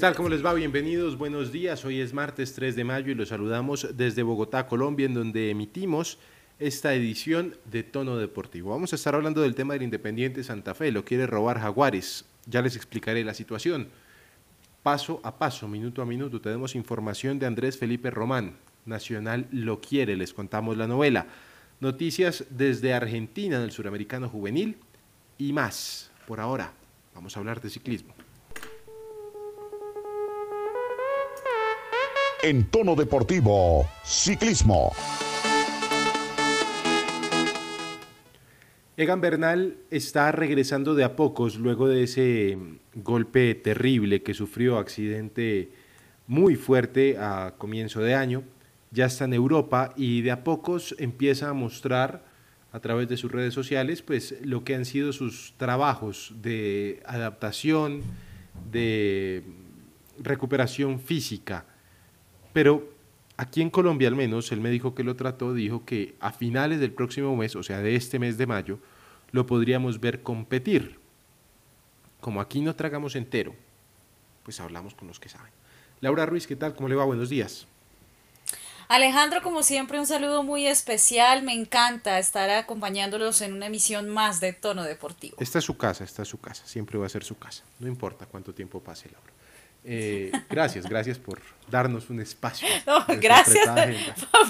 ¿Qué tal? ¿Cómo les va? Bienvenidos, buenos días. Hoy es martes 3 de mayo y los saludamos desde Bogotá, Colombia, en donde emitimos esta edición de Tono Deportivo. Vamos a estar hablando del tema del Independiente Santa Fe, lo quiere robar Jaguares. Ya les explicaré la situación. Paso a paso, minuto a minuto, tenemos información de Andrés Felipe Román. Nacional lo quiere, les contamos la novela. Noticias desde Argentina, del suramericano juvenil y más. Por ahora, vamos a hablar de ciclismo. En tono deportivo, ciclismo. Egan Bernal está regresando de a pocos luego de ese golpe terrible que sufrió, accidente muy fuerte a comienzo de año. Ya está en Europa y de a pocos empieza a mostrar a través de sus redes sociales pues lo que han sido sus trabajos de adaptación, de recuperación física pero aquí en Colombia al menos, el médico que lo trató dijo que a finales del próximo mes, o sea, de este mes de mayo, lo podríamos ver competir. Como aquí no tragamos entero, pues hablamos con los que saben. Laura Ruiz, ¿qué tal? ¿Cómo le va? Buenos días. Alejandro, como siempre, un saludo muy especial. Me encanta estar acompañándolos en una emisión más de Tono Deportivo. Esta es su casa, esta es su casa, siempre va a ser su casa. No importa cuánto tiempo pase, Laura. Eh, gracias, gracias por darnos un espacio. gracias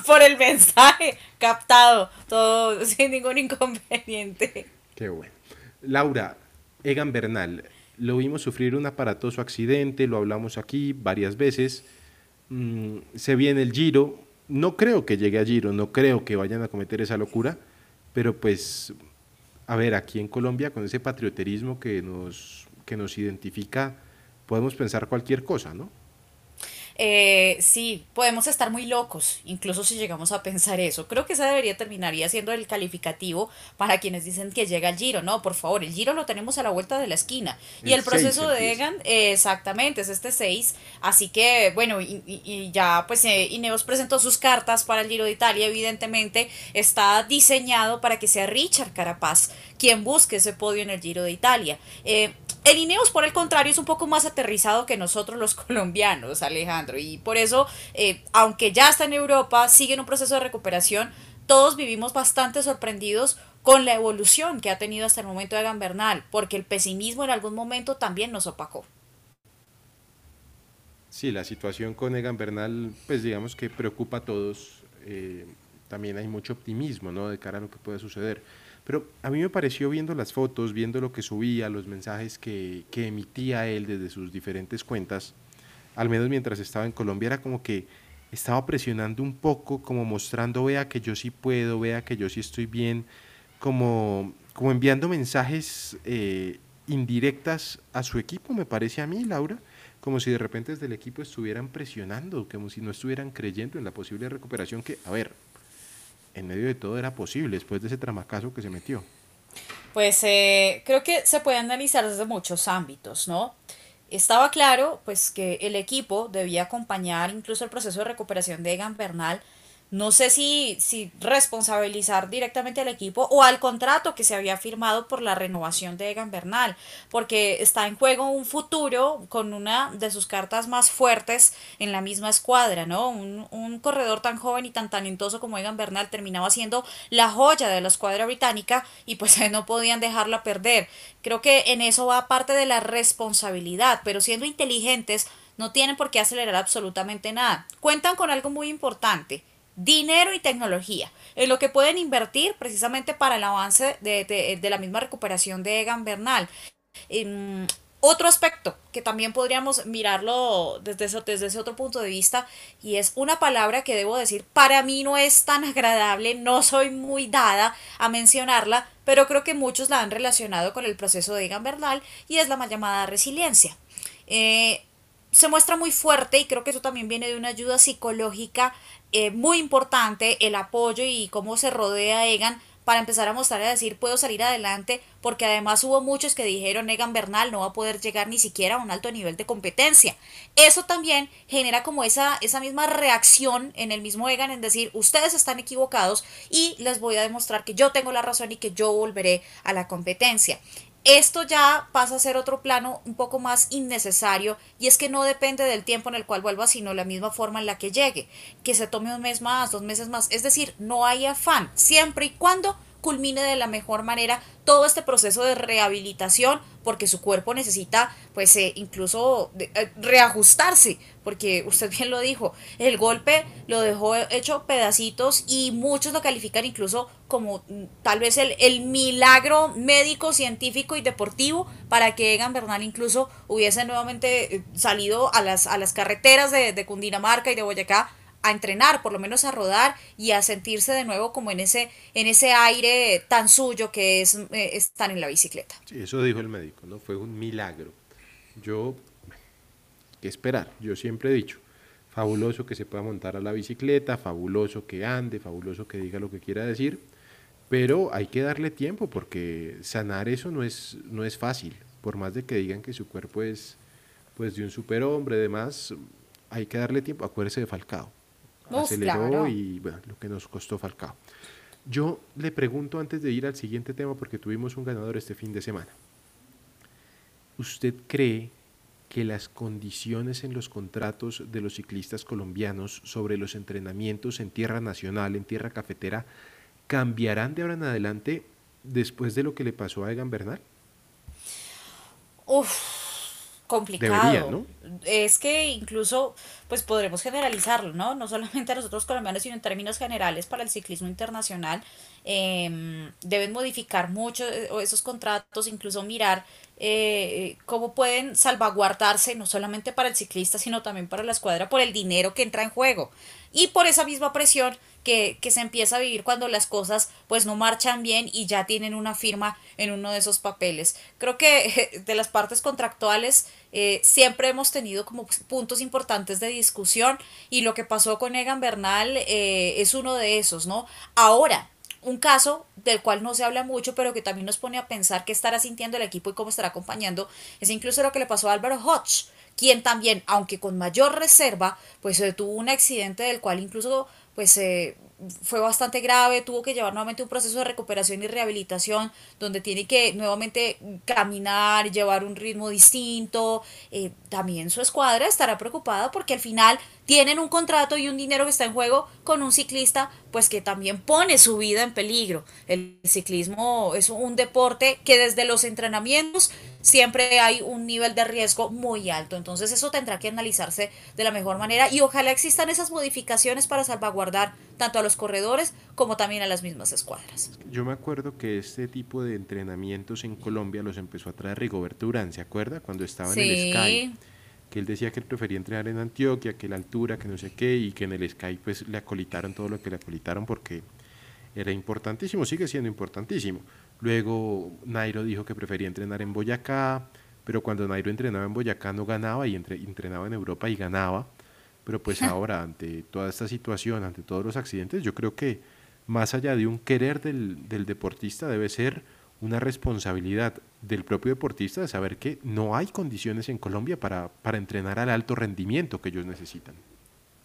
por el mensaje captado, todo sin ningún inconveniente. Qué bueno. Laura, Egan Bernal, lo vimos sufrir un aparatoso accidente, lo hablamos aquí varias veces. Mm, se viene el Giro, no creo que llegue a Giro, no creo que vayan a cometer esa locura, pero pues, a ver, aquí en Colombia, con ese patrioterismo que nos, que nos identifica, podemos pensar cualquier cosa, ¿no? Eh, sí, podemos estar muy locos, incluso si llegamos a pensar eso. Creo que esa debería terminaría siendo el calificativo para quienes dicen que llega el Giro. No, por favor, el Giro lo tenemos a la vuelta de la esquina. y el proceso de Egan, exactamente, es este 6. Así que, bueno, y, ya pues eh, Ineos presentó sus cartas para el Giro de Italia. Evidentemente está diseñado para que sea Richard Carapaz quien busque ese podio en el Giro de Italia. El Ineos, por el contrario, es un poco más aterrizado que nosotros los colombianos, Alejandro, y por eso, eh, aunque ya está en Europa, sigue en un proceso de recuperación, todos vivimos bastante sorprendidos con la evolución que ha tenido hasta el momento de Bernal, porque el pesimismo en algún momento también nos opacó. Sí, la situación con Egan Bernal, pues digamos que preocupa a todos. Eh, también hay mucho optimismo, ¿no? De cara a lo que puede suceder. Pero a mí me pareció viendo las fotos, viendo lo que subía, los mensajes que, que emitía él desde sus diferentes cuentas, al menos mientras estaba en Colombia, era como que estaba presionando un poco, como mostrando, vea que yo sí puedo, vea que yo sí estoy bien, como, como enviando mensajes eh, indirectas a su equipo, me parece a mí, Laura, como si de repente desde el equipo estuvieran presionando, como si no estuvieran creyendo en la posible recuperación que, a ver, en medio de todo era posible después de ese tramacazo que se metió? Pues eh, creo que se puede analizar desde muchos ámbitos, ¿no? Estaba claro, pues, que el equipo debía acompañar incluso el proceso de recuperación de Egan Bernal no sé si, si responsabilizar directamente al equipo o al contrato que se había firmado por la renovación de Egan Bernal, porque está en juego un futuro con una de sus cartas más fuertes en la misma escuadra, ¿no? Un, un corredor tan joven y tan talentoso como Egan Bernal terminaba siendo la joya de la escuadra británica y pues no podían dejarla perder. Creo que en eso va parte de la responsabilidad, pero siendo inteligentes no tienen por qué acelerar absolutamente nada. Cuentan con algo muy importante dinero y tecnología, en lo que pueden invertir precisamente para el avance de, la misma recuperación de Egan Bernal. otro aspecto que también podríamos mirarlo desde, desde ese otro punto de vista y es una palabra que debo decir, para mí no es tan agradable, no soy muy dada a mencionarla, pero creo que muchos la han relacionado con el proceso de Egan Bernal y es la mal llamada resiliencia. Eh, se muestra muy fuerte y creo que eso también viene de una ayuda psicológica eh, muy importante, el apoyo y cómo se rodea Egan para empezar a mostrar y a decir puedo salir adelante, porque además hubo muchos que dijeron Egan Bernal no va a poder llegar ni siquiera a un alto nivel de competencia. Eso también genera como esa, esa misma reacción en el mismo Egan en decir ustedes están equivocados y les voy a demostrar que yo tengo la razón y que yo volveré a la competencia. Esto ya pasa a ser otro plano un poco más innecesario y es que no depende del tiempo en el cual vuelva, sino la misma forma en la que llegue, que se tome un mes más, dos meses más, es decir, no hay afán, siempre y cuando culmine de la mejor manera todo este proceso de rehabilitación porque su cuerpo necesita pues eh, incluso eh, reajustarse porque usted bien lo dijo el golpe lo dejó hecho pedacitos y muchos lo califican incluso como mm, tal vez el, el milagro médico científico y deportivo para que Egan Bernal incluso hubiese nuevamente eh, salido a las, a las carreteras de, de Cundinamarca y de Boyacá a entrenar, por lo menos a rodar y a sentirse de nuevo como en ese, en ese aire tan suyo que es eh, estar en la bicicleta. Sí, eso dijo el médico, ¿no? Fue un milagro. Yo, ¿qué esperar? Yo siempre he dicho, fabuloso que se pueda montar a la bicicleta, fabuloso que ande, fabuloso que diga lo que quiera decir, pero hay que darle tiempo porque sanar eso no es, no es fácil. Por más de que digan que su cuerpo es pues de un superhombre, demás, hay que darle tiempo. Acuérdese de Falcao aceleró y bueno, lo que nos costó Falcao. Yo le pregunto antes de ir al siguiente tema, porque tuvimos un ganador este fin de semana. ¿Usted cree que las condiciones en los contratos de los ciclistas colombianos sobre los entrenamientos en tierra nacional, en tierra cafetera, cambiarán de ahora en adelante después de lo que le pasó a Egan Bernal? Uf, complicado. Es que incluso, pues podremos generalizarlo, ¿no? No solamente a nosotros colombianos, sino en términos generales para el ciclismo internacional. Em, deben modificar mucho eh, esos contratos, incluso mirar eh, cómo pueden salvaguardarse, no solamente para el ciclista, sino también para la escuadra, por el dinero que entra en juego. Y por esa misma presión que, que, se empieza a vivir cuando las cosas pues no marchan bien y ya tienen una firma en uno de esos papeles. Creo que de las partes contractuales eh, siempre hemos tenido como puntos importantes de discusión y lo que pasó con Egan Bernal eh, es uno de esos, ¿no? Ahora, un caso del cual no se habla mucho, pero que también nos pone a pensar qué estará sintiendo el equipo y cómo estará acompañando, es incluso lo que le pasó a Álvaro Hodge, quien también, aunque con mayor reserva, pues tuvo un accidente del cual incluso pues eh, fue bastante grave, tuvo que llevar nuevamente un proceso de recuperación y rehabilitación donde tiene que nuevamente caminar, llevar un ritmo distinto. Eh, también su escuadra estará preocupada porque al final tienen un contrato y un dinero que está en juego con un ciclista pues que también pone su vida en peligro. El ciclismo es un deporte que desde los entrenamientos siempre hay un nivel de riesgo muy alto. Entonces eso tendrá que analizarse de la mejor manera y ojalá existan esas modificaciones para salvaguardar tanto a los corredores como también a las mismas escuadras. Yo me acuerdo que este tipo de entrenamientos en Colombia los empezó a traer Rigoberto Urán, ¿se acuerda? Cuando estaba en el Sky que él decía que él prefería entrenar en Antioquia, que la altura, que no sé qué, y que en el Sky pues le acolitaron todo lo que le acolitaron porque era importantísimo, sigue siendo importantísimo. Luego Nairo dijo que prefería entrenar en Boyacá, pero cuando Nairo entrenaba en Boyacá no ganaba y entrenaba en Europa y ganaba. Pero pues ahora, ante toda esta situación, ante todos los accidentes, yo creo que más allá de un querer del, del deportista debe ser una responsabilidad del propio deportista de saber que no hay condiciones en Colombia para, para entrenar al alto rendimiento que ellos necesitan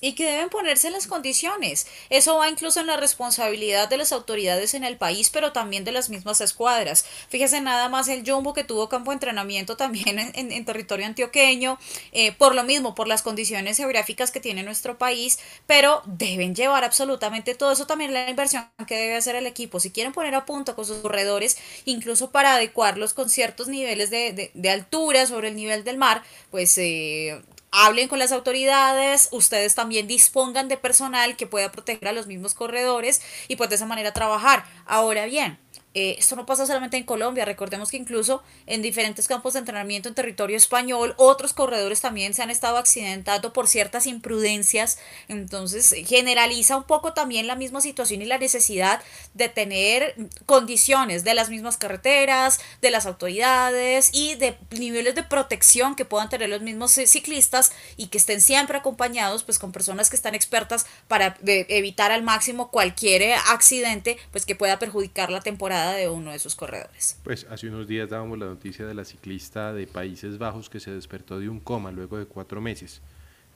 y que deben ponerse las condiciones. Eso va incluso en la responsabilidad de las autoridades en el país, pero también de las mismas escuadras. Fíjese nada más el Jumbo que tuvo campo de entrenamiento también en, territorio antioqueño, eh, por lo mismo, por las condiciones geográficas que tiene nuestro país, pero deben llevar absolutamente todo eso también la inversión que debe hacer el equipo. Si quieren poner a punto con sus corredores, incluso para adecuarlos con ciertos niveles de, de, altura sobre el nivel del mar, pues eh, hablen con las autoridades, ustedes también dispongan de personal que pueda proteger a los mismos corredores y pues de esa manera trabajar. Ahora bien, eh, esto no pasa solamente en Colombia, recordemos que incluso en diferentes campos de entrenamiento en territorio español, otros corredores también se han estado accidentando por ciertas imprudencias, entonces generaliza un poco también la misma situación y la necesidad de tener condiciones de las mismas carreteras, de las autoridades y de niveles de protección que puedan tener los mismos ciclistas y que estén siempre acompañados pues con personas que están expertas para eh, evitar al máximo cualquier accidente pues que pueda perjudicar la temporada de uno de sus corredores. Pues hace unos días dábamos la noticia de la ciclista de Países Bajos que se despertó de un coma luego de cuatro meses,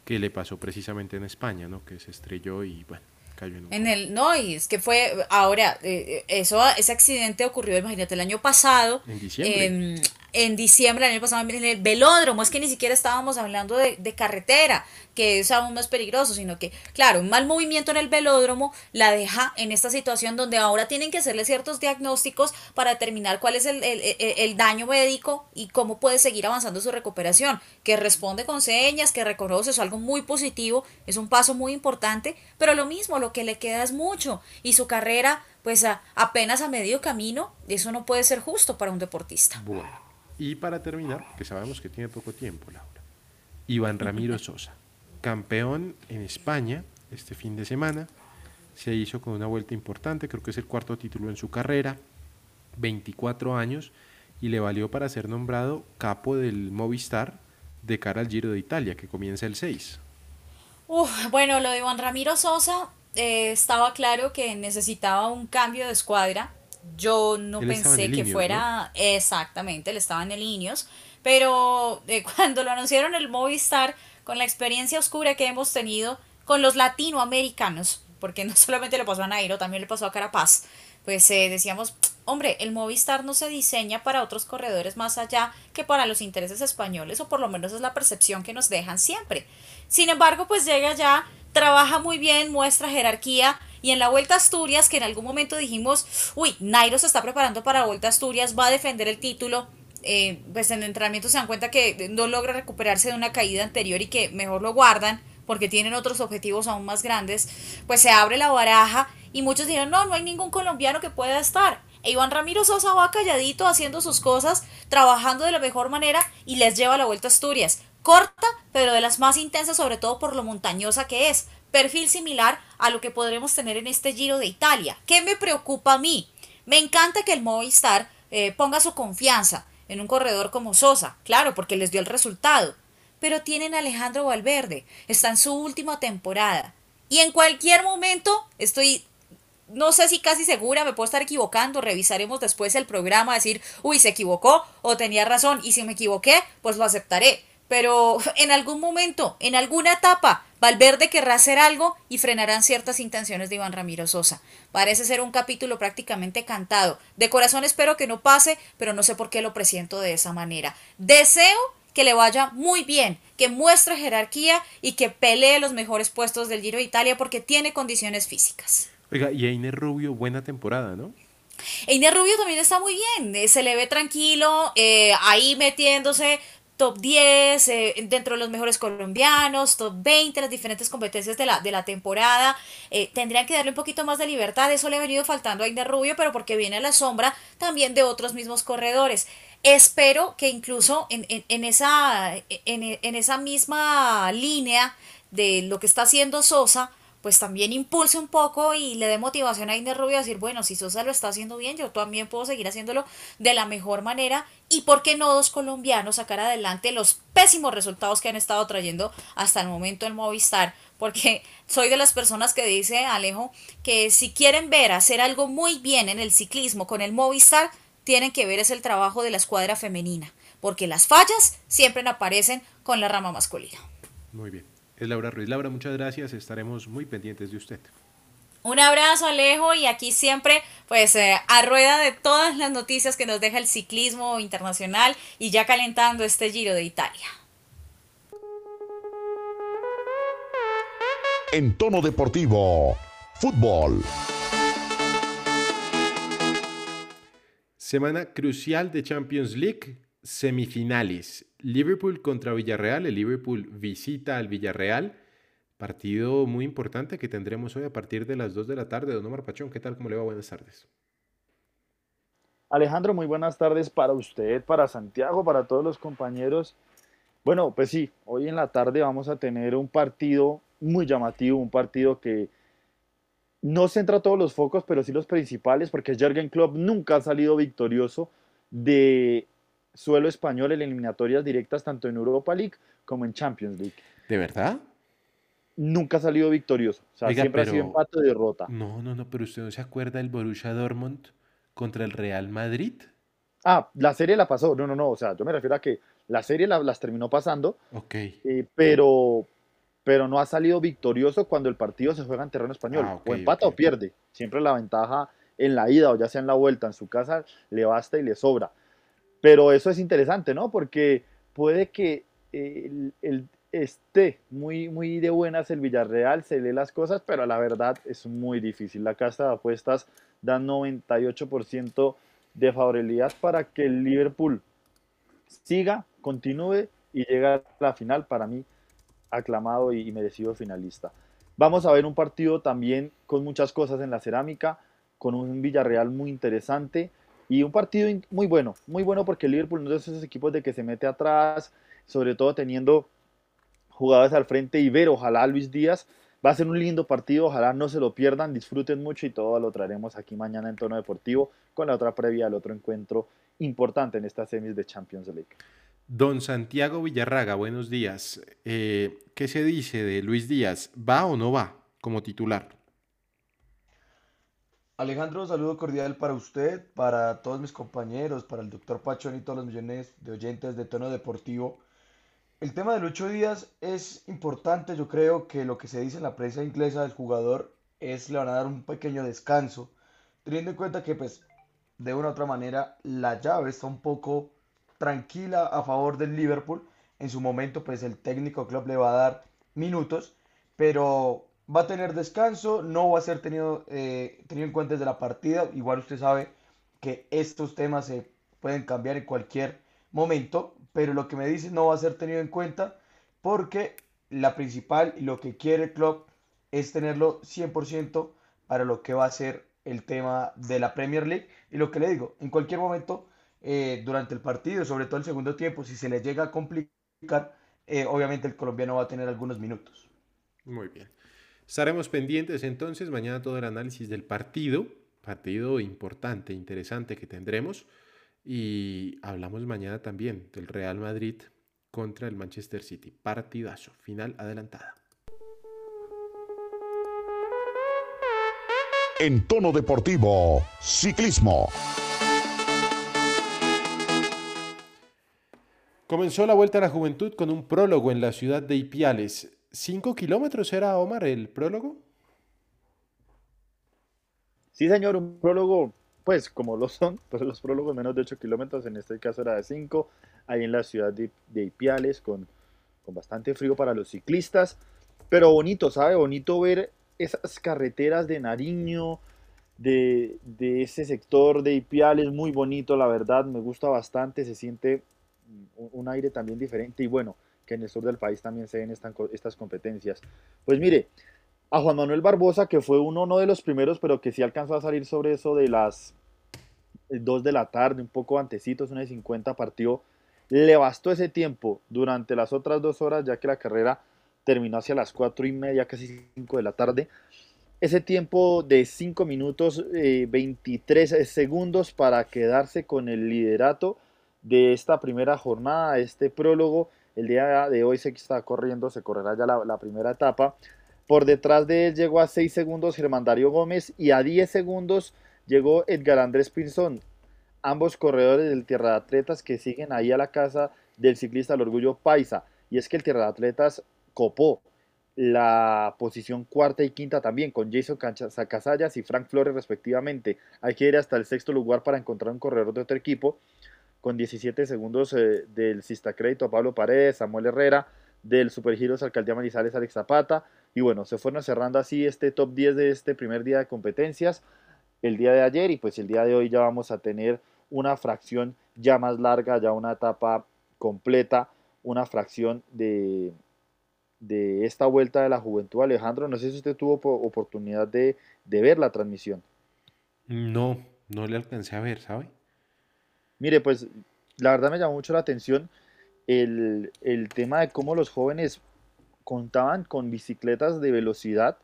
que le pasó precisamente en España, ¿no? que se estrelló y bueno, Cayó en un En el, no, y es que fue, ahora, eh, eh, eso, ese accidente ocurrió, imagínate, el año pasado, En diciembre. em, en diciembre del año pasado, en el velódromo, es que ni siquiera estábamos hablando de, de carretera, que es aún más peligroso, sino que, claro, un mal movimiento en el velódromo la deja en esta situación donde ahora tienen que hacerle ciertos diagnósticos para determinar cuál es el, el- el- daño médico y cómo puede seguir avanzando su recuperación, que responde con señas, que reconoce, es algo muy positivo, es un paso muy importante, pero lo mismo, lo que le queda es mucho y su carrera, pues a- apenas a medio camino, eso no puede ser justo para un deportista. Bueno, y para terminar, que sabemos que tiene poco tiempo, Laura, Iván Ramiro Sosa, campeón en España este fin de semana, se hizo con una vuelta importante, creo que es el cuarto título en su carrera, 24 años, y le valió para ser nombrado capo del Movistar de cara al Giro de Italia, que comienza el 6. Uf, bueno, lo de Iván Ramiro Sosa eh, estaba claro que necesitaba un cambio de escuadra. Yo no Él pensé que fuera exactamente, él estaba en el Ineos, pero eh, cuando lo anunciaron el Movistar, con la experiencia oscura que hemos tenido con los latinoamericanos, porque no solamente le pasó a Nairo, también le pasó a Carapaz, pues eh, decíamos, hombre, el Movistar no se diseña para otros corredores más allá que para los intereses españoles, o por lo menos es la percepción que nos dejan siempre. Sin embargo, pues llega ya, trabaja muy bien, muestra jerarquía, y en la Vuelta Asturias, que en algún momento dijimos, uy, Nairo se está preparando para la Vuelta Asturias, va a defender el título, eh, pues en el entrenamiento se dan cuenta que no logra recuperarse de una caída anterior y que mejor lo guardan porque tienen otros objetivos aún más grandes, pues se abre la baraja y muchos dijeron, no, no hay ningún colombiano que pueda estar. E Iván Ramiro Sosa va calladito haciendo sus cosas, trabajando de la mejor manera y les lleva la vuelta a Asturias. Corta, pero de las más intensas, sobre todo por lo montañosa que es. Perfil similar a lo que podremos tener en este Giro de Italia. ¿Qué me preocupa a mí? Me encanta que el Movistar eh, ponga su confianza en un corredor como Sosa, claro, porque les dio el resultado. Pero tienen a Alejandro Valverde, está en su última temporada. Y en cualquier momento, estoy, no sé si casi segura, me puedo estar equivocando, revisaremos después el programa, decir, uy, se equivocó o tenía razón, y si me equivoqué, pues lo aceptaré. Pero en algún momento, en alguna etapa, Valverde querrá hacer algo y frenarán ciertas intenciones de Iván Ramiro Sosa. Parece ser un capítulo prácticamente cantado. De corazón espero que no pase, pero no sé por qué lo presiento de esa manera. Deseo que le vaya muy bien, que muestre jerarquía y que pelee los mejores puestos del Giro de Italia porque tiene condiciones físicas. Oiga, y Einer Rubio, buena temporada, ¿no? Einer Rubio también está muy bien, eh, se le ve tranquilo, eh, ahí metiéndose top 10, eh, dentro de los mejores colombianos, top 20, las diferentes competencias de la, de la temporada. Eh, tendrían que darle un poquito más de libertad, eso le ha venido faltando a Einer Rubio, pero porque viene a la sombra también de otros mismos corredores. Espero que incluso en, en, en esa, en, en esa misma línea de lo que está haciendo Sosa, pues también impulse un poco y le dé motivación a Iner Rubio a decir, bueno, si Sosa lo está haciendo bien, yo también puedo seguir haciéndolo de la mejor manera y por qué no dos colombianos sacar adelante los pésimos resultados que han estado trayendo hasta el momento en Movistar, porque soy de las personas que dice Alejo que si quieren ver hacer algo muy bien en el ciclismo con el Movistar, tienen que ver es el trabajo de la escuadra femenina, porque las fallas siempre aparecen con la rama masculina. Muy bien. Es Laura Ruiz. Laura, muchas gracias. Estaremos muy pendientes de usted. Un abrazo, Alejo, y aquí siempre, pues, eh, a rueda de todas las noticias que nos deja el ciclismo internacional y ya calentando este Giro de Italia. En tono deportivo, fútbol. Semana crucial de Champions League, semifinales. Liverpool contra Villarreal. El Liverpool visita al Villarreal. Partido muy importante que tendremos hoy a partir de las 2 de la tarde. Don Omar Pachón, ¿qué tal? ¿Cómo le va? Buenas tardes. Alejandro, muy buenas tardes para usted, para Santiago, para todos los compañeros. Bueno, pues sí, hoy en la tarde vamos a tener un partido muy llamativo, un partido que no centra todos los focos, pero sí los principales, porque Jürgen Klopp nunca ha salido victorioso de suelo español en eliminatorias directas, tanto en Europa League como en Champions League. ¿De verdad? Nunca ha salido victorioso, o sea, Oiga, siempre pero- ha sido empate o derrota. No, no, no, pero usted no se acuerda del Borussia Dortmund contra el Real Madrid. Ah, la serie la pasó, no, no, no, o sea, yo me refiero a que la serie la- las terminó pasando, Ok. eh, pero, pero no ha salido victorioso cuando el partido se juega en terreno español. Ah, o empata o pierde. Siempre la ventaja en la ida o ya sea en la vuelta en su casa le basta y le sobra. Pero eso es interesante, ¿no? Porque puede que eh, el, esté muy, muy de buenas el Villarreal, se lee las cosas, pero la verdad es muy difícil. La casa de apuestas da 98% de favorabilidad para que el Liverpool siga, continúe y llegue a la final. Para mí, aclamado y merecido finalista. Vamos a ver un partido también con muchas cosas en la cerámica, con un Villarreal muy interesante y un partido muy bueno, muy bueno porque el Liverpool no es de esos equipos de que se mete atrás, sobre todo teniendo jugadores al frente y ver, ojalá Luis Díaz. Va a ser un lindo partido, ojalá no se lo pierdan, disfruten mucho y todo lo traeremos aquí mañana en tono deportivo con la otra previa al otro encuentro importante en estas semis de Champions League. Don Santiago Villarraga, buenos días. Eh, ¿Qué se dice de Luis Díaz? ¿Va o no va como titular? Alejandro, saludo cordial para usted, para todos mis compañeros, para el doctor Pachón y todos los millones de oyentes de tono deportivo. El tema de Lucho Díaz es importante, yo creo que lo que se dice en la prensa inglesa del jugador es le van a dar un pequeño descanso, teniendo en cuenta que pues de una u otra manera la llave está un poco tranquila a favor del Liverpool. En su momento pues el técnico club le va a dar minutos, pero va a tener descanso, no va a ser tenido, eh, tenido en cuenta desde la partida. Igual usted sabe que estos temas se pueden cambiar en cualquier momento, pero lo que me dice no va a ser tenido en cuenta porque la principal y lo que quiere el club es tenerlo 100% para lo que va a ser el tema de la Premier League. Y lo que le digo, en cualquier momento eh, durante el partido, sobre todo el segundo tiempo, si se le llega a complicar, eh, obviamente el colombiano va a tener algunos minutos. Muy bien. Estaremos pendientes entonces mañana todo el análisis del partido, partido importante, interesante que tendremos. Y hablamos mañana también del Real Madrid contra el Manchester City. Partidazo, final adelantada. En tono deportivo, ciclismo. Comenzó la Vuelta a la Juventud con un prólogo en la ciudad de Ipiales. ¿Cinco kilómetros era, Omar, el prólogo? Sí, señor, un prólogo, pues como lo son, pues los prólogos menos de 8 kilómetros, en este caso era de 5, ahí en la ciudad de, de Ipiales, con, con bastante frío para los ciclistas, pero bonito, ¿sabe? Bonito ver esas carreteras de Nariño, de, de ese sector de Ipiales, muy bonito, la verdad, me gusta bastante, se siente un, un aire también diferente y bueno, que en el sur del país también se ven estas, competencias. Pues mire, a Juan Manuel Barbosa, que fue uno no de los primeros, pero que sí alcanzó a salir sobre eso de las 2 de la tarde, un poco antecitos, una de 50 partió. Le bastó ese tiempo durante las otras dos horas, ya que la carrera terminó hacia las 4 y media, casi 5 de la tarde. Ese tiempo de 5 minutos, eh, 23 segundos para quedarse con el liderato de esta primera jornada, este prólogo. El día de hoy se está corriendo, se correrá ya la, primera etapa. Por detrás de él llegó a 6 segundos Germán Darío Gómez y a 10 segundos llegó Edgar Andrés Pinzón. Ambos corredores del Tierra de Atletas que siguen ahí a la casa del ciclista del Orgullo Paisa. Y es que el Tierra de Atletas copó la posición cuarta y quinta también con Jason Casallas y Frank Flores respectivamente. Hay que ir hasta el sexto lugar para encontrar un corredor de otro equipo con 17 segundos eh, del Sista Crédito a Pablo Paredes, Samuel Herrera, del Supergiros Alcaldía Manizales Alex Zapata. Y bueno, se fueron cerrando así este top 10 de este primer día de competencias el día de ayer y pues el día de hoy ya vamos a tener una fracción ya más larga, ya una etapa completa, una fracción de, de esta vuelta de la juventud. Alejandro, no sé si usted tuvo oportunidad de, de ver la transmisión. No, no le alcancé a ver, ¿sabe? Mire, pues la verdad me llamó mucho la atención el, el, tema de cómo los jóvenes contaban con bicicletas de velocidad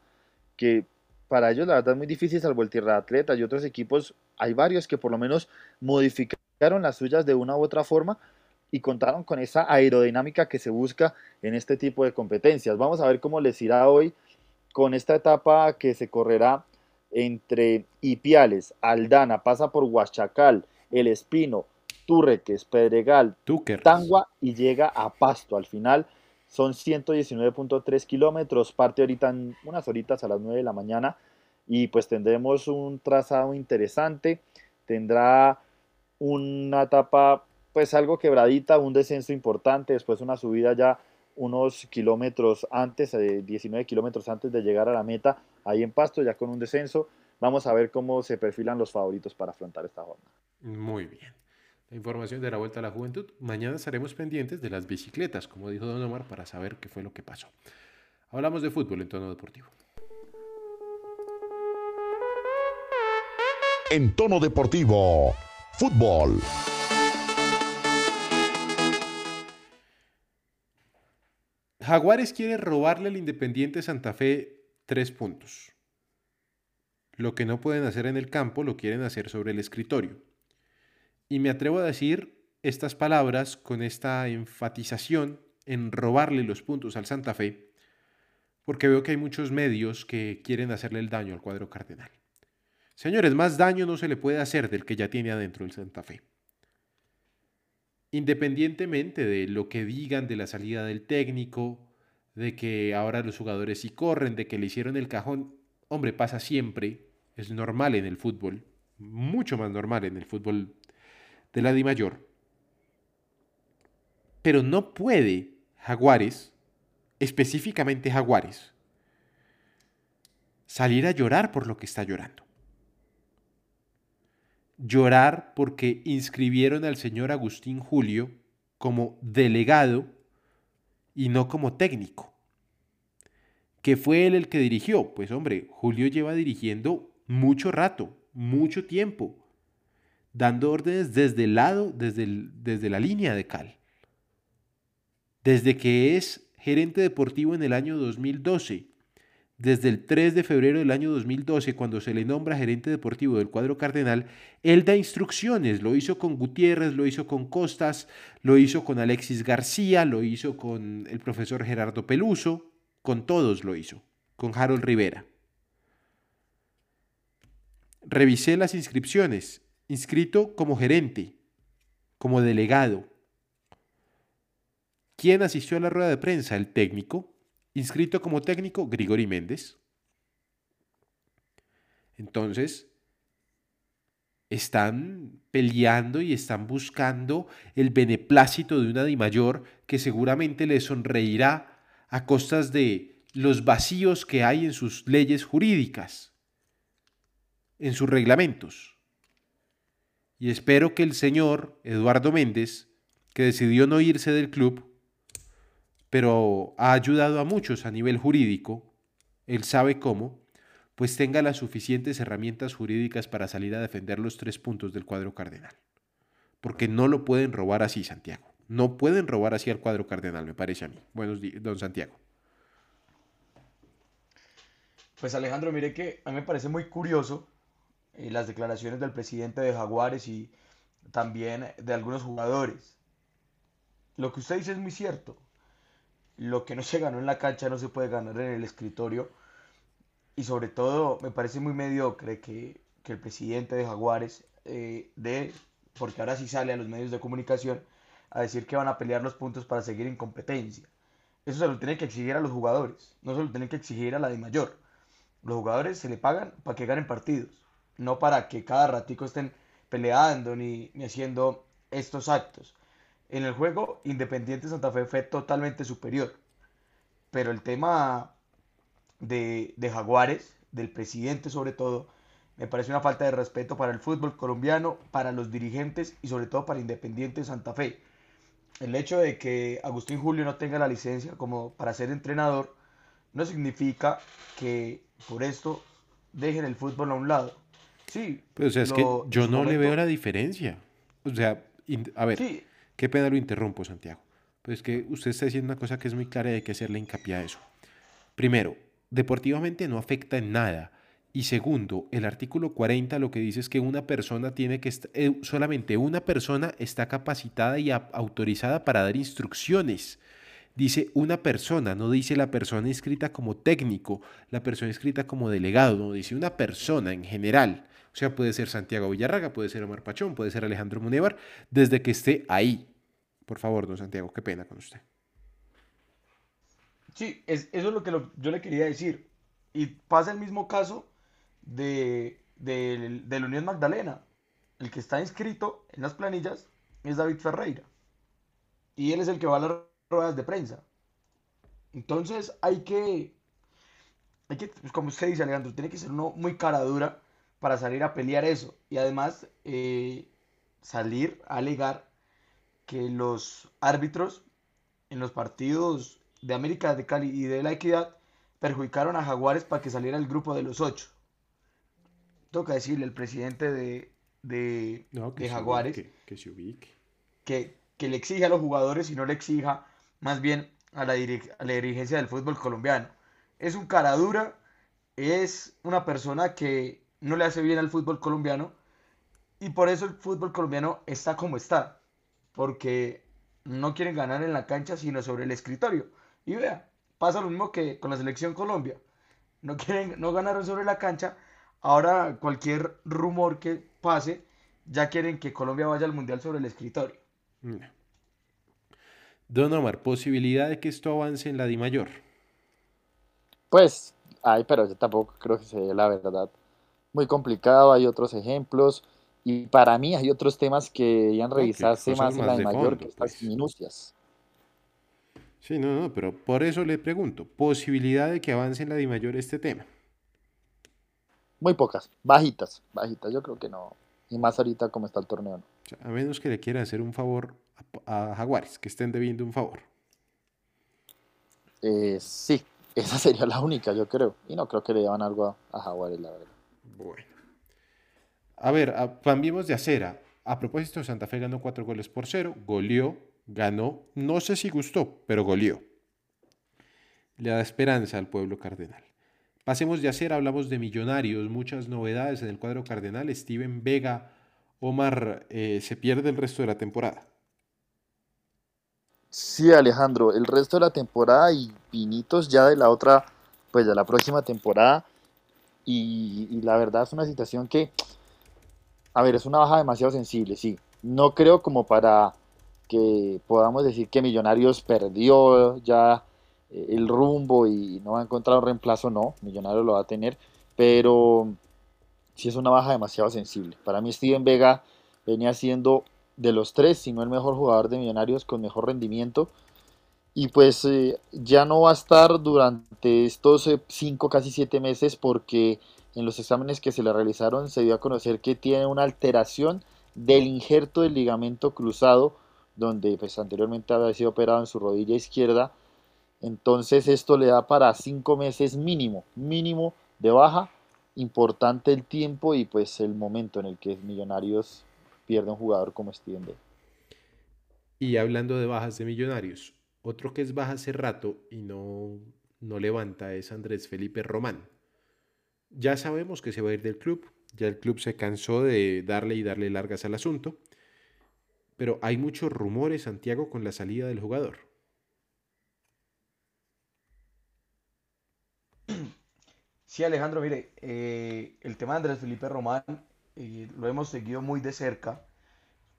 que para ellos la verdad es muy difícil salvo el Tierra de Atletas y otros equipos, hay varios que por lo menos modificaron las suyas de una u otra forma y contaron con esa aerodinámica que se busca en este tipo de competencias. Vamos a ver cómo les irá hoy con esta etapa que se correrá entre Ipiales, Aldana, pasa por Huachacal, El Espino, Turreques, Pedregal, Tucker. Tangua y llega a Pasto. Al final son 119.3 kilómetros, parte ahorita en unas horitas a las 9 de la mañana y pues tendremos un trazado interesante, tendrá una etapa pues algo quebradita, un descenso importante, después una subida ya unos kilómetros antes, 19 eh, kilómetros antes de llegar a la meta, ahí en Pasto, ya con un descenso. Vamos a ver cómo se perfilan los favoritos para afrontar esta jornada. Muy bien. La información de la Vuelta a la Juventud. Mañana estaremos pendientes de las bicicletas, como dijo Don Omar, para saber qué fue lo que pasó. Hablamos de fútbol en tono deportivo. En tono deportivo, fútbol. Jaguares quiere robarle al Independiente Santa Fe tres puntos. Lo que no pueden hacer en el campo lo quieren hacer sobre el escritorio. Y me atrevo a decir estas palabras con esta enfatización en robarle los puntos al Santa Fe, porque veo que hay muchos medios que quieren hacerle el daño al cuadro cardenal. Señores, más daño no se le puede hacer del que ya tiene adentro el Santa Fe. Independientemente de lo que digan de la salida del técnico, de que ahora los jugadores sí corren, de que le hicieron el cajón, hombre, pasa siempre, es normal en el fútbol, mucho más normal en el fútbol de la Di Mayor. Pero no puede Jaguares, específicamente Jaguares, salir a llorar por lo que está llorando llorar porque inscribieron al señor Agustín Julio como delegado y no como técnico. ¿Que fue él el que dirigió? Pues hombre, Julio lleva dirigiendo mucho rato, mucho tiempo, dando órdenes desde el lado, desde, desde la línea de Cal. Desde que es gerente deportivo en el año 2012 desde el 3 de febrero del año 2012, cuando se le nombra gerente deportivo del cuadro cardenal, él da instrucciones, lo hizo con Gutiérrez, lo hizo con Costas, lo hizo con Alexis García, lo hizo con el profesor Gerardo Peluso, con todos lo hizo, con Harold Rivera. Revisé las inscripciones, inscrito como gerente, como delegado. ¿Quién asistió a la rueda de prensa? El técnico, inscrito como técnico Grigori Méndez. Entonces, están peleando y están buscando el beneplácito de una Di Mayor que seguramente le sonreirá a costas de los vacíos que hay en sus leyes jurídicas, en sus reglamentos. Y espero que el señor Eduardo Méndez, que decidió no irse del club, pero ha ayudado a muchos a nivel jurídico, él sabe cómo, pues tenga las suficientes herramientas jurídicas para salir a defender los tres puntos del cuadro cardenal. Porque no lo pueden robar así, Santiago. No pueden robar así al cuadro cardenal, me parece a mí. Buenos días, don Santiago. Pues Alejandro, mire que a mí me parece muy curioso eh, las declaraciones del presidente de Jaguares y también de algunos jugadores. Lo que usted dice es muy cierto lo que no se ganó en la cancha no se puede ganar en el escritorio. Y sobre todo me parece muy mediocre que, el presidente de Jaguares eh, de, porque ahora sí sale a los medios de comunicación a decir que van a pelear los puntos para seguir en competencia. Eso se lo tiene que exigir a los jugadores, no se lo tiene que exigir a la de mayor. Los jugadores se le pagan para que ganen partidos, no para que cada ratico estén peleando ni, ni haciendo estos actos. En el juego, Independiente Santa Fe fue totalmente superior. Pero el tema de, Jaguares, del presidente sobre todo, me parece una falta de respeto para el fútbol colombiano, para los dirigentes y sobre todo para Independiente Santa Fe. El hecho de que Agustín Julio no tenga la licencia como para ser entrenador no significa que por esto dejen el fútbol a un lado. Sí. Pero o sea, es que yo no le veo la diferencia. O sea, a ver, sí. Qué pena lo interrumpo, Santiago. Pues que usted está diciendo una cosa que es muy clara y hay que hacerle hincapié a eso. Primero, deportivamente no afecta en nada. Y segundo, el artículo 40 lo que dice es que una persona tiene que eh, solamente una persona está capacitada y autorizada para dar instrucciones. Dice una persona, no dice la persona inscrita como técnico, la persona inscrita como delegado, no dice una persona en general. O sea, puede ser Santiago Villarraga, puede ser Omar Pachón, puede ser Alejandro Munevar, desde que esté ahí. Por favor, don Santiago, qué pena con usted. Sí, es, eso es lo que yo le quería decir. Y pasa el mismo caso de, del del Unión Magdalena. El que está inscrito en las planillas es David Ferreira. Y él es el que va a las ruedas de prensa. Entonces hay que, hay que, pues, como usted dice, Alejandro, tiene que ser uno muy cara dura para salir a pelear eso. Y además eh, salir a alegar que los árbitros en los partidos de América de Cali y de la Equidad perjudicaron a Jaguares para que saliera el grupo de los ocho. Toca decirle al presidente de, de, No, que de Jaguares que se ubique. que, que le exija a los jugadores y no le exija más bien a la, a la dirigencia del fútbol colombiano. Es un cara dura, es una persona que no le hace bien al fútbol colombiano y por eso el fútbol colombiano está como está, porque no quieren ganar en la cancha sino sobre el escritorio. Y vea, pasa lo mismo que con la selección Colombia. No quieren, no ganaron sobre la cancha, ahora cualquier rumor que pase, ya quieren que Colombia vaya al mundial sobre el escritorio. No. Don Omar, posibilidad de que esto avance en la Di Mayor. Pues, ay, pero yo tampoco creo que sea la verdad. Muy complicado, hay otros ejemplos. Y para mí hay otros temas que deberían que revisarse más en la de de mayor fondo, que estas pues. minucias. Sí, no, no, pero por eso le pregunto, posibilidad de que avance en la Di Mayor este tema. Muy pocas, bajitas, bajitas, yo creo que no. Y más ahorita como está el torneo. ¿no? O sea, a menos que le quiera hacer un favor a, a Jaguares, que estén debiendo un favor. Eh, sí, esa sería la única, yo creo. Y no creo que le llevan algo a, a Jaguares, la verdad. Bueno. A ver, a- cambiemos de acera. A propósito, Santa Fe ganó cuatro goles por cero, goleó, ganó, no sé si gustó, pero goleó. Le da esperanza al pueblo cardenal. Pasemos de acera, hablamos de millonarios, muchas novedades en el cuadro cardenal. Steven Vega, Omar, eh, se pierde el resto de la temporada. Sí, Alejandro, el resto de la temporada y pinitos ya de la otra, pues de la próxima temporada. Y, y la verdad es una situación que, a ver, es una baja demasiado sensible, sí. No creo como para que podamos decir que Millonarios perdió ya eh, el rumbo y no va a encontrar un reemplazo, no, Millonarios lo va a tener, pero sí es una baja demasiado sensible. Para mí Steven Vega venía siendo de los tres, si no el mejor jugador de Millonarios con mejor rendimiento. Y pues eh, ya no va a estar durante estos eh, cinco, casi siete meses porque en los exámenes que se le realizaron se dio a conocer que tiene una alteración del injerto del ligamento cruzado, donde pues anteriormente había sido operado en su rodilla izquierda. Entonces esto le da para cinco meses mínimo, mínimo de baja. Importante el tiempo y pues el momento en el que Millonarios pierde un jugador como Steven Vega. Y hablando de bajas de millonarios, otro que es baja hace rato y no, no levanta es Andrés Felipe Román. Ya sabemos que se va a ir del club, ya el club se cansó de darle y darle largas al asunto, pero hay muchos rumores, Santiago, con la salida del jugador. Sí, Alejandro, mire, eh, el tema de Andrés Felipe Román eh, lo hemos seguido muy de cerca,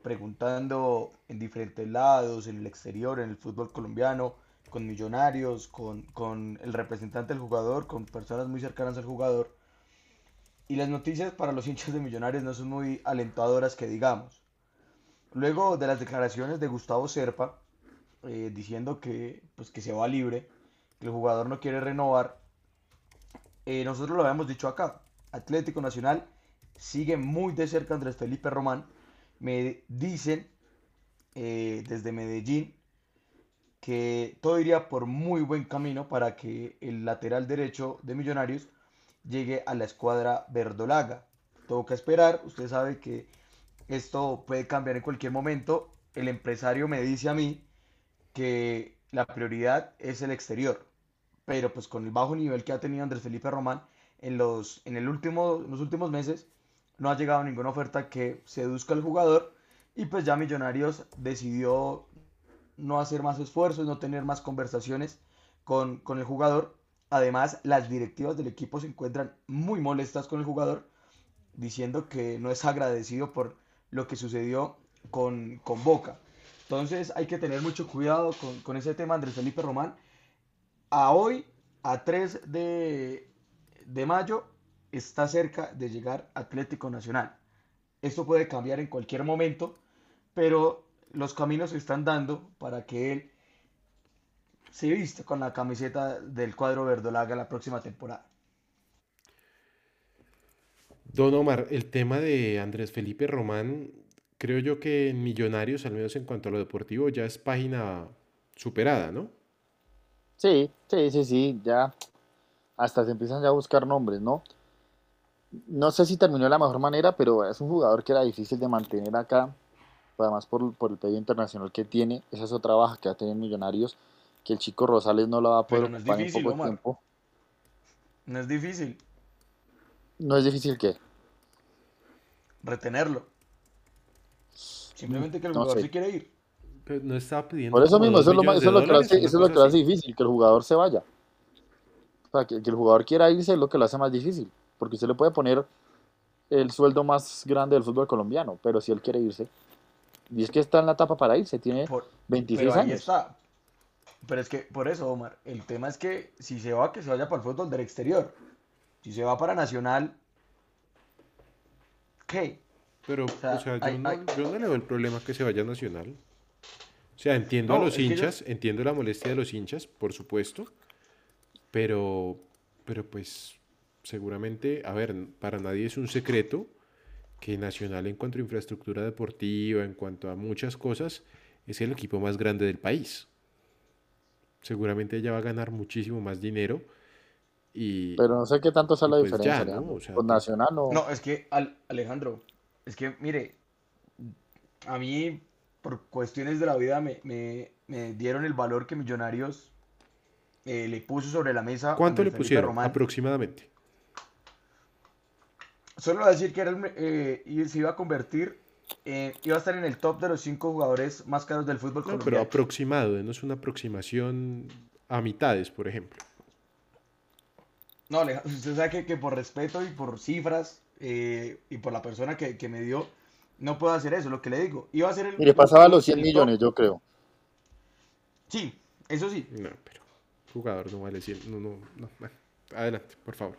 preguntando en diferentes lados, en el exterior, en el fútbol colombiano, con millonarios, con, con el representante del jugador, con personas muy cercanas al jugador. Y las noticias para los hinchas de millonarios no son muy alentadoras que digamos. Luego de las declaraciones de Gustavo Serpa, eh, diciendo que, pues, que se va libre, que el jugador no quiere renovar, eh, nosotros lo habíamos dicho acá. Atlético Nacional sigue muy de cerca Andrés Felipe Román. Me dicen eh, desde Medellín que todo iría por muy buen camino para que el lateral derecho de Millonarios llegue a la escuadra verdolaga. Toca esperar, usted sabe que esto puede cambiar en cualquier momento. El empresario me dice a mí que la prioridad es el exterior pero pues con el bajo nivel que ha tenido Andrés Felipe Román en los, en el último, en los últimos meses, no ha llegado ninguna oferta que seduzca al jugador y pues ya Millonarios decidió no hacer más esfuerzos, no tener más conversaciones con, con el jugador. Además, las directivas del equipo se encuentran muy molestas con el jugador, diciendo que no es agradecido por lo que sucedió con, con Boca. Entonces hay que tener mucho cuidado con, con ese tema, Andrés Felipe Román a hoy, a 3 de, de mayo, está cerca de llegar Atlético Nacional. Esto puede cambiar en cualquier momento, pero los caminos se están dando para que él se vista con la camiseta del cuadro verdolaga la próxima temporada. Don Omar, el tema de Andrés Felipe Román, creo yo que en Millonarios, al menos en cuanto a lo deportivo, ya es página superada, ¿no? Sí, sí, sí, sí, ya hasta se empiezan ya a buscar nombres, ¿no? No sé si terminó de la mejor manera, pero es un jugador que era difícil de mantener acá, además por, por el pedido internacional que tiene, esa es otra baja que va a tener Millonarios, que el chico Rosales no lo va a poder no es ocupar en difícil, poco Omar. tiempo. No es difícil No es difícil que, retenerlo. Simplemente que el No jugador sé. se quiere ir. Pero no estaba pidiendo Por eso mismo, eso es lo, eso lo que lo dólares, hace, eso es lo que lo hace difícil, que el jugador se vaya. O sea, que, que el jugador quiera irse es lo que lo hace más difícil, porque usted le puede poner el sueldo más grande del fútbol colombiano, pero si él quiere irse, y es que está en la etapa para irse, tiene Por- 26 pero ahí años. está. Pero es que, por eso, Omar, el tema es que si se va, que se vaya para el fútbol del exterior. Si se va para Nacional, ¿qué? Pero, sea, o sea, yo, hay- no, hay- yo no le veo el problema que se vaya a Nacional. O sea, entiendo a los yo- hinchas, entiendo la molestia de los hinchas, por supuesto, pero, pero pues seguramente, a ver, para nadie es un secreto que Nacional en cuanto a infraestructura deportiva, en cuanto a muchas cosas, es el equipo más grande del país. Seguramente ella va a ganar muchísimo más dinero y Pero no sé qué tanto sea la pues ya, diferencia. ¿no? Alejandro. O sea, Con Nacional no. No, es que, Al- Alejandro, es que, mire, a mí, por cuestiones de la vida, me, me- me dieron el valor que Millonarios eh, le puso sobre la mesa. ¿Cuánto le pusieron Román. aproximadamente? Solo a decir que era el me- eh, y se iba a convertir, eh, iba a estar en el top de los cinco jugadores más caros del fútbol No, pero colombiano. aproximado, denos una aproximación a mitades, por ejemplo. No, usted sabe que, que por respeto y por cifras eh, y por la persona que, que me dio, no puedo hacer eso, lo que le digo. Iba a ser el... Mire, pasaba los 100 el top- millones, yo creo. Sí, eso sí. No, pero jugador no vale 100. No, no, no. bueno, adelante, por favor.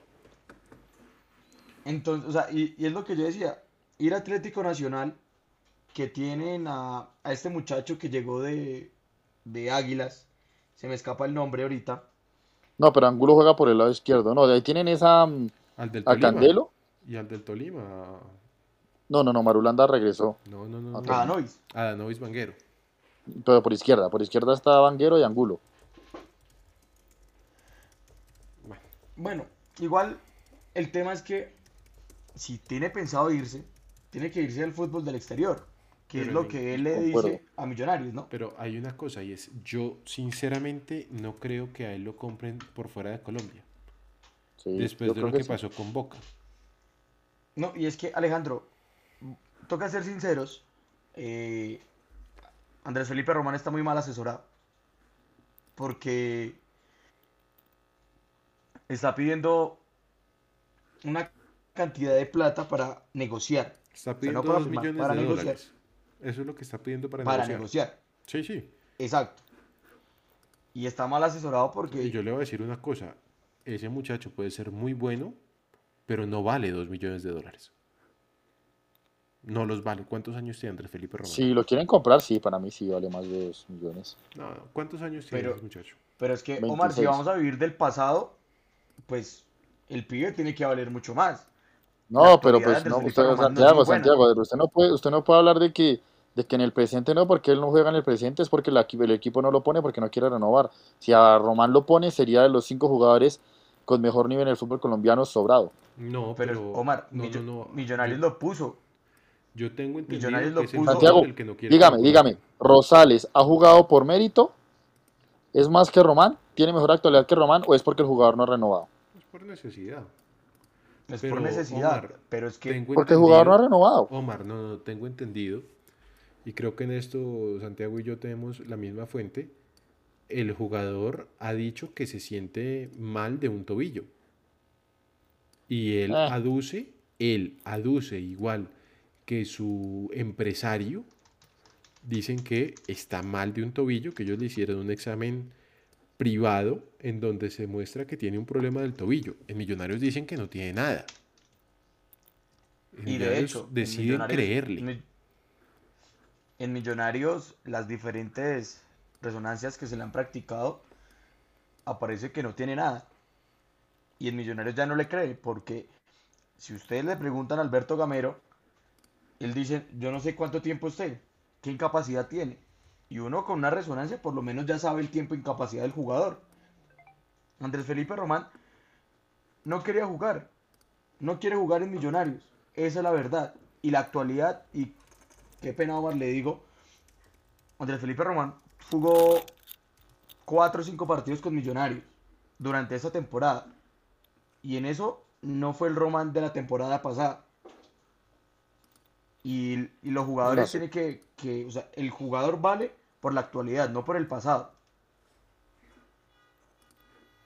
Entonces, o sea, y, y es lo que yo decía, ir a Atlético Nacional, que tienen a, a este muchacho que llegó de, de Águilas, se me escapa el nombre ahorita. No, pero Angulo juega por el lado izquierdo. No, de ahí tienen esa mm, Al del a Tolima. Candelo. Y al del Tolima. No, no, no, Marulanda regresó. No, no, no. No. Ah, Novis. A Danovis Vanguero. Pero por izquierda. Por izquierda está Vanguero y Angulo. Bueno, igual el tema es que si tiene pensado irse, tiene que irse al fútbol del exterior, que es lo que él le concuerdo. dice a Millonarios, ¿no? pero hay una cosa y es, yo sinceramente no creo que a él lo compren por fuera de Colombia. Sí, después de lo que que sí. pasó con Boca. No, y es que Alejandro, toca ser sinceros, eh, Andrés Felipe Román está muy mal asesorado, porque está pidiendo una cantidad de plata para negociar, Está O sea, no pidiendo para dos millones para de negociar. dólares. Eso es lo que está pidiendo para, para negociar. negociar, Sí, sí. exacto. Y está mal asesorado porque Y yo le voy a decir una cosa. Ese muchacho puede ser muy bueno, pero no vale dos millones de dólares. No los vale. ¿Cuántos años tiene Andrés Felipe Román? Si lo quieren comprar, sí, para mí sí vale más de 2 millones. No, ¿cuántos años tiene Pero- ese muchacho? Pero es que, Omar, si 26. vamos a vivir del pasado, pues el pibe tiene que valer mucho más. No, pero pues no, usted, Santiago. Santiago, usted no puede, usted no puede hablar de que, de que en el presente no, porque él no juega en el presente, es porque el, equi- el equipo no lo pone porque no quiere renovar. Si a Román lo pone, sería de los cinco jugadores con mejor nivel en el fútbol colombiano sobrado. No, Pero, pero, Omar, no, Millo- no, no. Millonarios yo, lo puso. yo tengo entendido Millonarios que lo puso- jugador Santiago, el que no quiere dígame, dígame, Rosales, ¿ha jugado por mérito? ¿Es más que Román? ¿Tiene mejor actualidad que Román o es porque el jugador no ha renovado? Es por necesidad. Es Pero, por necesidad. Omar, pero es que Porque el jugador no ha renovado. Omar, no, no, tengo entendido. Y creo que en esto Santiago y yo tenemos la misma fuente. El jugador ha dicho que se siente mal de un tobillo. Y él Ah. aduce, él aduce igual que su empresario, dicen que está mal de un tobillo, que ellos le hicieron un examen privado en donde se muestra que tiene un problema del tobillo. En Millonarios dicen que no tiene nada. En Y de hecho, en deciden creerle. en Mi- en Millonarios, las diferentes resonancias que se le han practicado, aparece que no tiene nada. Y en Millonarios ya no le cree, porque si ustedes le preguntan a Alberto Gamero, él dice, yo no sé cuánto tiempo esté, qué incapacidad tiene. Y uno con una resonancia por lo menos ya sabe el tiempo de incapacidad del jugador. Andrés Felipe Román no quería jugar, no quiere jugar en Millonarios, esa es la verdad. Y la actualidad, y qué pena Omar le digo, Andrés Felipe Román jugó cuatro o cinco partidos con Millonarios durante esa temporada. Y en eso no fue el Román de la temporada pasada. Y, y los jugadores No sé. tienen que, que, o sea, el jugador vale por la actualidad, no por el pasado.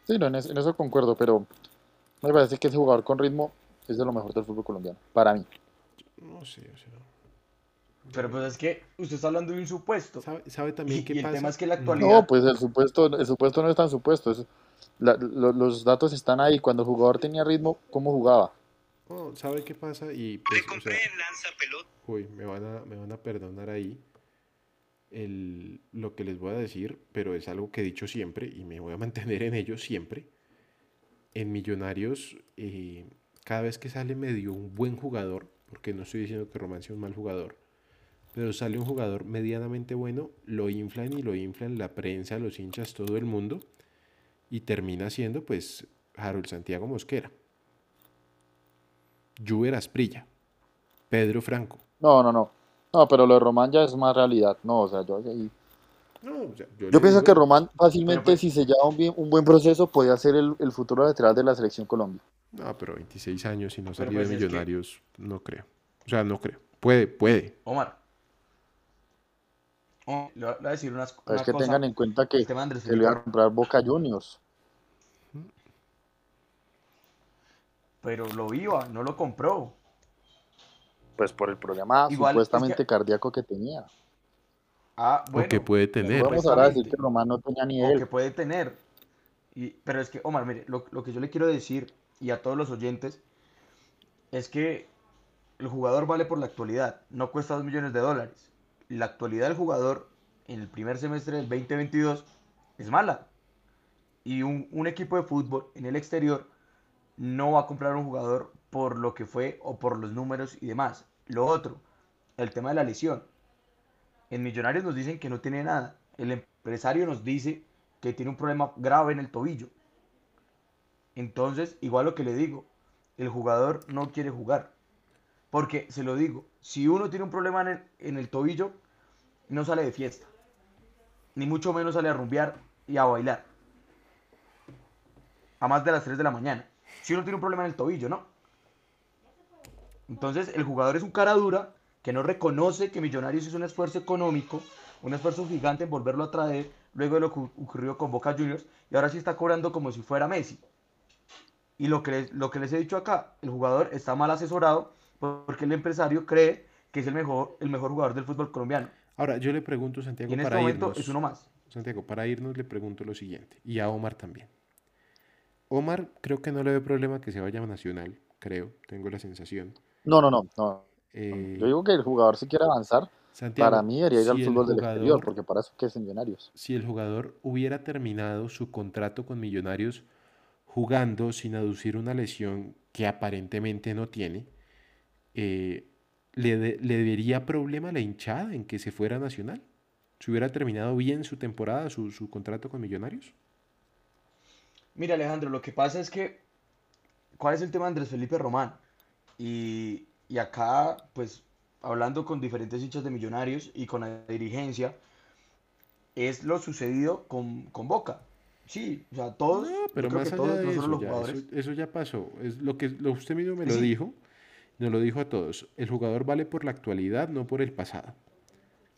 Sí, no, en, es- en eso concuerdo, pero me parece que ese jugador con ritmo es de lo mejor del fútbol colombiano, para mí. No sé, o sea. Pero pues es que usted está hablando de un supuesto. ¿Sabe, sabe también Y- qué y el pasa? tema es que la actualidad- No, pues el supuesto, el supuesto no es tan supuesto. es- la- lo- los datos están ahí. Cuando el jugador tenía ritmo, ¿cómo jugaba? No, ¿sabe qué pasa? Y Le pues, o compré sea, en lanza pelota. Uy, me van a, me van a perdonar ahí el, lo que les voy a decir, pero es algo que he dicho siempre y me voy a mantener en ello siempre. En Millonarios, eh, cada vez que sale medio un buen jugador, porque no estoy diciendo que Román sea un mal jugador, pero sale un jugador medianamente bueno, lo inflan y lo inflan la prensa, los hinchas, todo el mundo, y termina siendo pues Harold Santiago Mosquera, Juber Asprilla, Pedro Franco. No, no, no. No, pero lo de Román ya es más realidad. No, o sea, yo, ahí- No, o sea, yo yo pienso digo- que Román fácilmente, si se lleva un, bien- un buen proceso, podía ser el, el futuro lateral de la selección Colombia. No, pero 26 años y no salir pues de que- Millonarios, no creo. O sea, no creo. Puede, puede. Omar. Omar, le voy a decir unas, Pero es una que cosa. tengan en cuenta que, que le iban a comprar Boca Juniors. Pero lo iba, no lo compró. Pues por el problema Igual, supuestamente es que- cardíaco que tenía. Ah, o bueno. que puede tener. podemos ahora decir Supuestamente. que Román no tenía o nivel. que puede tener. Y, pero es que, Omar, mire, lo, lo que yo le quiero decir y a todos los oyentes es que el jugador vale por la actualidad, no cuesta 2 millones de dólares. La actualidad del jugador en el primer semestre del 2022 es mala. Y un, un equipo de fútbol en el exterior no va a comprar un jugador por lo que fue o por los números y demás. Lo otro, el tema de la lesión. En Millonarios nos dicen que no tiene nada. El empresario nos dice que tiene un problema grave en el tobillo. Entonces, igual lo que le digo, el jugador no quiere jugar. Porque, se lo digo, si uno tiene un problema en el, en el tobillo, no sale de fiesta. Ni mucho menos sale a rumbear y a bailar. A más de las 3 de la mañana. Si uno tiene un problema en el tobillo, ¿no? Entonces, el jugador es un cara dura que no reconoce que Millonarios hizo un esfuerzo económico, un esfuerzo gigante en volverlo a traer luego de lo que ocurrió con Boca Juniors y ahora sí está cobrando como si fuera Messi. Y lo que, les, lo que les he dicho acá, el jugador está mal asesorado porque el empresario cree que es el mejor, el mejor jugador del fútbol colombiano. Ahora, yo le pregunto, Santiago, Y en este para momento irnos. es uno más. Santiago, para irnos le pregunto lo siguiente. Y a Omar también. Omar creo que no le ve problema que se vaya a Nacional, creo, tengo la sensación. No, no, no, no. Eh, Yo digo que el jugador si quiere avanzar, Santiago, para mí debería ir al si fútbol del jugador- exterior, porque para eso que es en Millonarios. si el jugador hubiera terminado su contrato con Millonarios jugando sin aducir una lesión que aparentemente no tiene, eh, ¿le, de- le vería problema a la hinchada en que se fuera a Nacional? ¿Si hubiera terminado bien su temporada, su, su contrato con Millonarios? Mira, Alejandro, lo que pasa es que, ¿cuál es el tema de Andrés Felipe Román? Y, y acá, pues, hablando con diferentes hinchas de Millonarios y con la dirigencia, es lo sucedido con, con Boca. Sí, o sea, todos, No, yo pero creo más que allá todos, de no eso, los ya, jugadores. eso, eso ya pasó. Es lo que lo, usted mismo me lo Sí. dijo, nos lo dijo a todos. El jugador vale por la actualidad, no por el pasado.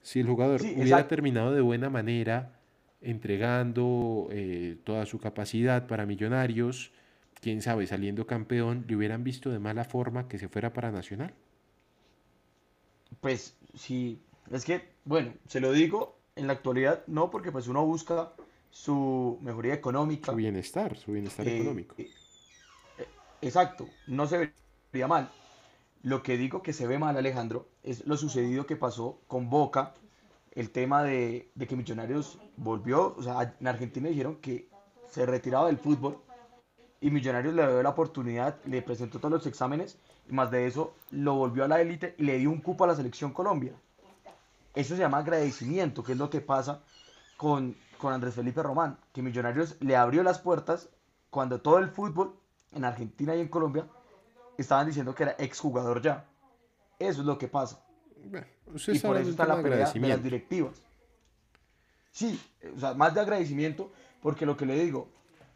Si el jugador Sí, hubiera exacto. terminado de buena manera, entregando eh, toda su capacidad para Millonarios, quién sabe, saliendo campeón, le hubieran visto de mala forma que se fuera para Nacional. Pues sí, es que, bueno, se lo digo, en la actualidad no, porque pues uno busca su mejoría económica. Su bienestar, su bienestar eh, económico. eh, exacto, no se vería mal. Lo que digo que se ve mal, Alejandro, es lo sucedido que pasó con Boca, el tema de, de que Millonarios volvió, o sea, en Argentina dijeron que se retiraba del fútbol y Millonarios le dio la oportunidad, le presentó todos los exámenes y más de eso lo volvió a la élite y le dio un cupo a la selección Colombia. Eso se llama agradecimiento, que es lo que pasa con, con Andrés Felipe Román, que Millonarios le abrió las puertas cuando todo el fútbol en Argentina y en Colombia estaban diciendo que era exjugador ya. Eso es lo que pasa. Bueno, Y por eso está la pelea de las directivas. Sí, o sea, más de agradecimiento, porque lo que le digo,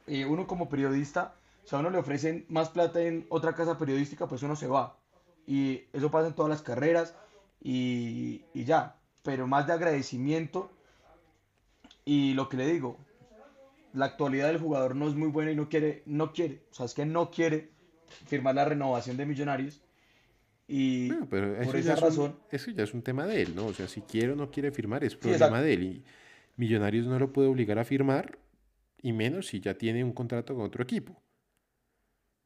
eh, uno como periodista, si a uno le ofrecen más plata en otra casa periodística, pues uno se va. Y eso pasa en todas las carreras y, y ya. Pero más de agradecimiento. Y lo que le digo, la actualidad del jugador no es muy buena y no quiere, no quiere, o sea, es que no quiere firmar la renovación de Millonarios. Y Bueno, pero por eso ya, esa es un, razón, eso ya es un tema de él, ¿no? O sea, si quiere o no quiere firmar es problema de él. Y Millonarios no lo puede obligar a firmar, y menos si ya tiene un contrato con otro equipo.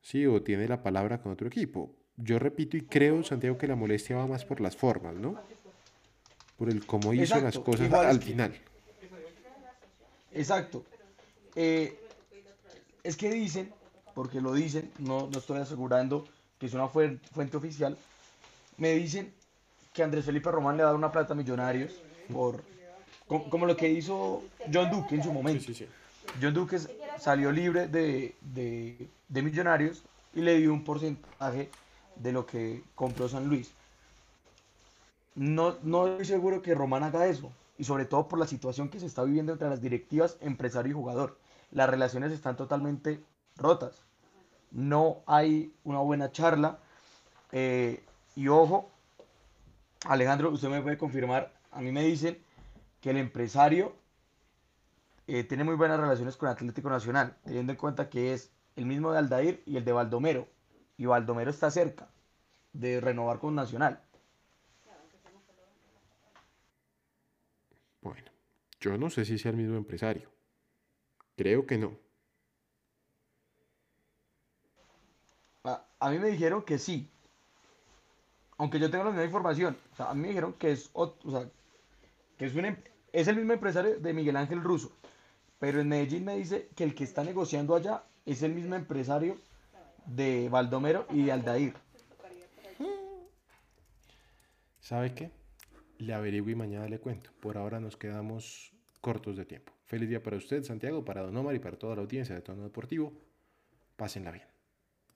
Sí, o tiene la palabra con otro equipo. Yo repito y creo, Santiago, que la molestia va más por las formas, ¿no? Por el cómo hizo las Exacto, cosas igual al final. Exacto. Eh, es que dicen, porque lo dicen, no, no estoy asegurando que es una fuen- fuente oficial, me dicen que Andrés Felipe Román le va a dar una plata a Millonarios por como, como lo que hizo John Duque en su momento. Sí, sí, sí. John Duque salió libre de, de- de Millonarios y le dio un porcentaje de lo que compró San Luis. No, no estoy seguro que Román haga eso, y sobre todo por la situación que se está viviendo entre las directivas, empresario y jugador. Las relaciones están totalmente rotas. No hay una buena charla. eh, y ojo, Alejandro, usted me puede confirmar, a mí me dicen que el empresario eh, tiene muy buenas relaciones con Atlético Nacional, teniendo en cuenta que es el mismo de Aldair y el de Baldomero. Y Baldomero está cerca de renovar con Nacional. Bueno, yo no sé si sea el mismo empresario. Creo que no. A, a mí me dijeron que sí. Aunque yo tengo la misma información. A mí me dijeron que es, o sea, que es, un em- es el mismo empresario de Miguel Ángel Russo. Pero en Medellín me dice que el que está negociando allá es el mismo empresario de Baldomero y de Aldair. ¿Sabe qué? Le averiguo y mañana le cuento. Por ahora nos quedamos cortos de tiempo. Feliz día para usted, Santiago, para Don Omar y para toda la audiencia de Tono Deportivo. Pásenla bien.